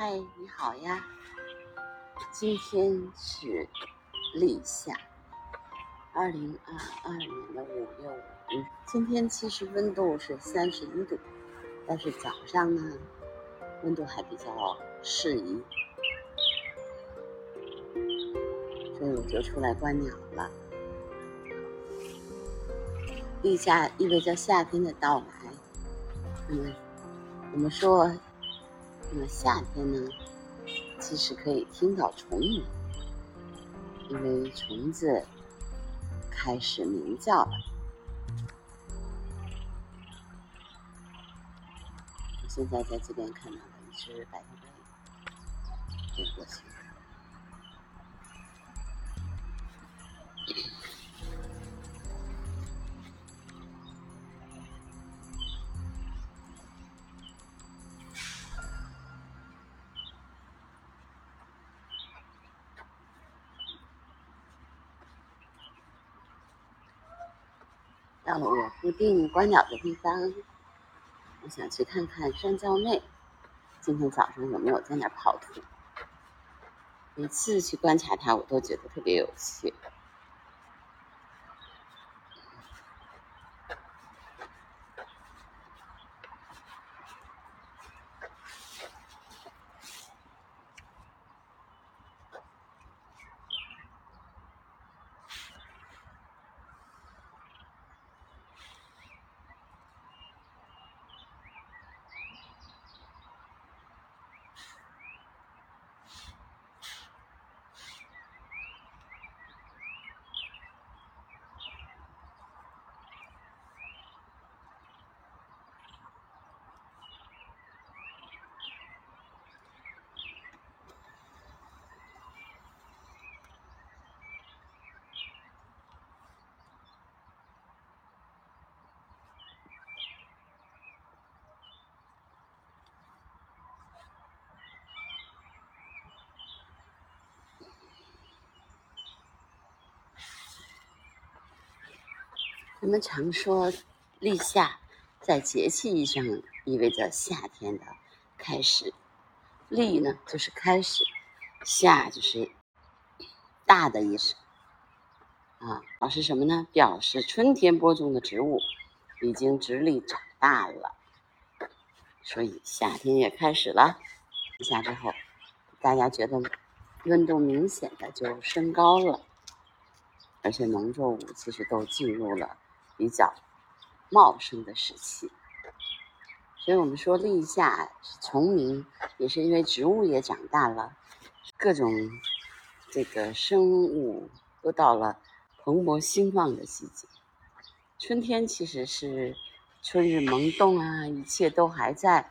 嗨，你好呀！今天是立夏，二零二二年的五月五日。今天其实温度是三十一度，但是早上呢，温度还比较适宜，所以我就出来观鸟了。立夏意味着夏天的到来。嗯，我们说。那么夏天呢，其实可以听到虫鸣，因为虫子开始鸣叫了。我现在在这边看到了一只白头鹎，飞过去。到了我固定观鸟的地方，我想去看看山椒妹今天早上有没有在那跑图。每次去观察它，我都觉得特别有趣。我们常说立夏，在节气意义上意味着夏天的开始。立呢，就是开始；夏就是大的意思。啊，表示什么呢？表示春天播种的植物已经直立长大了，所以夏天也开始了。立夏之后，大家觉得温度明显的就升高了，而且农作物其实都进入了。比较茂盛的时期，所以我们说立夏是虫鸣，也是因为植物也长大了，各种这个生物都到了蓬勃兴旺的季节。春天其实是春日萌动啊，一切都还在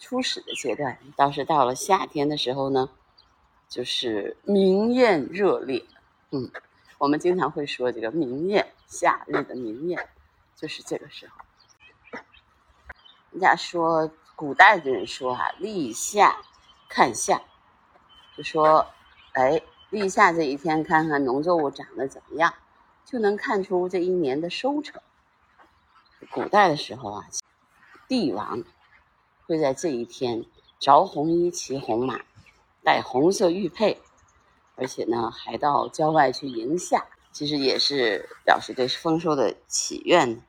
初始的阶段。倒是到了夏天的时候呢，就是明艳热烈。嗯，我们经常会说这个明艳。夏日的明艳，就是这个时候。人家说，古代的人说啊，立夏看夏，就说，哎，立夏这一天，看看农作物长得怎么样，就能看出这一年的收成。古代的时候啊，帝王会在这一天着红衣、骑红马、戴红色玉佩，而且呢，还到郊外去迎夏。其实也是表示对丰收的祈愿。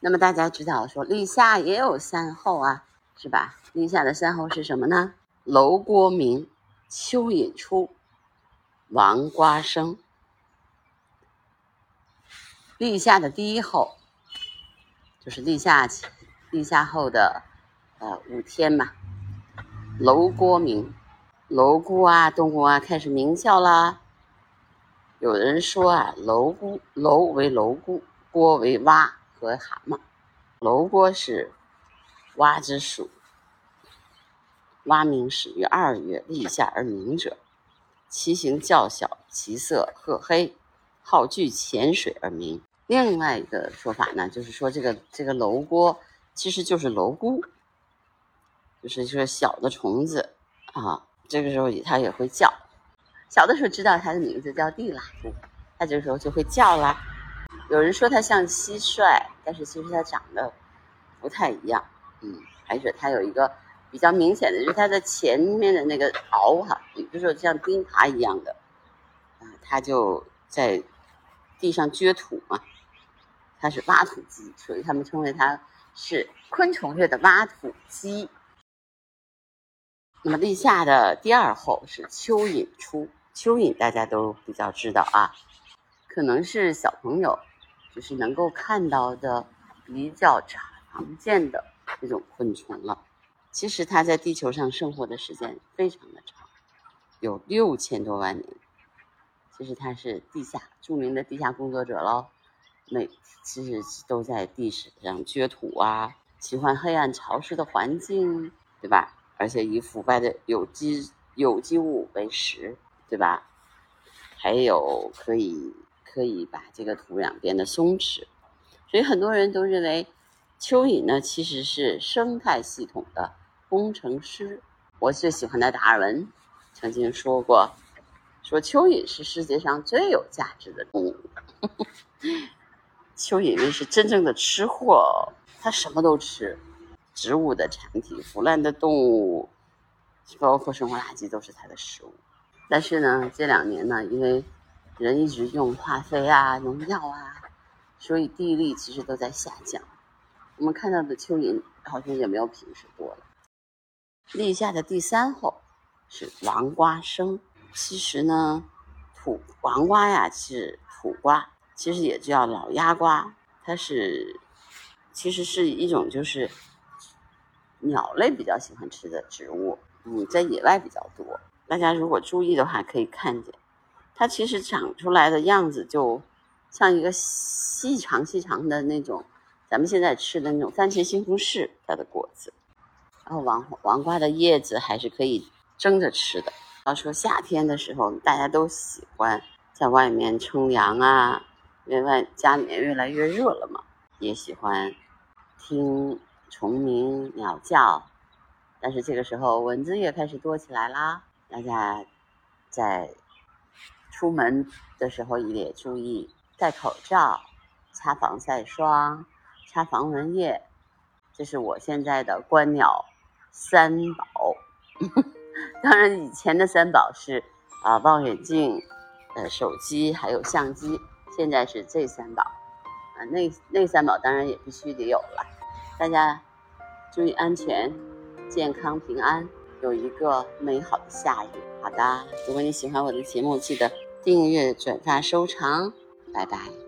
那么大家知道说立夏也有三候啊，是吧？立夏的三候是什么呢？楼郭鸣，蚯蚓出，王瓜生。立夏的第一候就是立夏，立夏后的呃五天嘛，楼郭鸣。蝼蛄啊，动物啊，开始鸣叫啦。有人说啊，蝼蛄，蝼为蝼蛄，蛄为蛙和蛤蟆。蝼蛄是蛙之属，蛙鸣始于二月立夏而鸣者，其形较小，其色褐黑，好聚浅水而鸣。另外一个说法呢，就是说这个这个蝼蛄其实就是蝼蛄，就是说小的虫子啊。这个时候它也会叫，小的时候知道它的名字叫地喇布，它这个时候就会叫啦。有人说它像蟋蟀，但是其实它长得不太一样。嗯，还是它有一个比较明显的，就是它的前面的那个螯哈，也就是说像钉耙一样的，啊，它就在地上撅土嘛，它是挖土机，所以他们称为它是昆虫界的挖土机。那么立夏的第二候是蚯蚓出，蚯蚓大家都比较知道啊，可能是小朋友就是能够看到的比较常见的这种昆虫了。其实它在地球上生活的时间非常的长，有六千多万年。其实它是地下著名的地下工作者喽，每其实都在地上掘土啊，喜欢黑暗潮湿的环境，对吧？而且以腐败的有机有机物为食，对吧？还有可以可以把这个土壤变得松弛，所以很多人都认为蚯蚓呢其实是生态系统的工程师。我最喜欢的达尔文曾经说过。说蚯蚓是世界上最有价值的动物。蚯蚓是真正的吃货，它什么都吃，植物的产体、腐烂的动物，包括生活垃圾都是它的食物。但是呢，这两年呢，因为人一直用化肥啊、农药啊，所以地力其实都在下降。我们看到的蚯蚓好像也没有平时多了。立夏的第三候是王瓜生。其实呢，土王瓜呀是土瓜，其实也叫老鸭瓜。它是，其实是一种就是鸟类比较喜欢吃的植物。嗯，在野外比较多。大家如果注意的话，可以看见，它其实长出来的样子就像一个细长细长的那种，咱们现在吃的那种番茄西红柿它的果子。然后黄黄瓜的叶子还是可以蒸着吃的。要说夏天的时候，大家都喜欢在外面乘凉啊，因为家里面越来越热了嘛，也喜欢听虫鸣鸟叫。但是这个时候蚊子也开始多起来啦，大家在出门的时候也注意戴口罩、擦防晒霜、擦防蚊液。这是我现在的观鸟三宝。当然，以前的三宝是啊，望远镜、呃，手机还有相机。现在是这三宝，啊，那那三宝当然也必须得有了。大家注意安全、健康、平安，有一个美好的夏日。好的，如果你喜欢我的节目，记得订阅、转发、收藏。拜拜。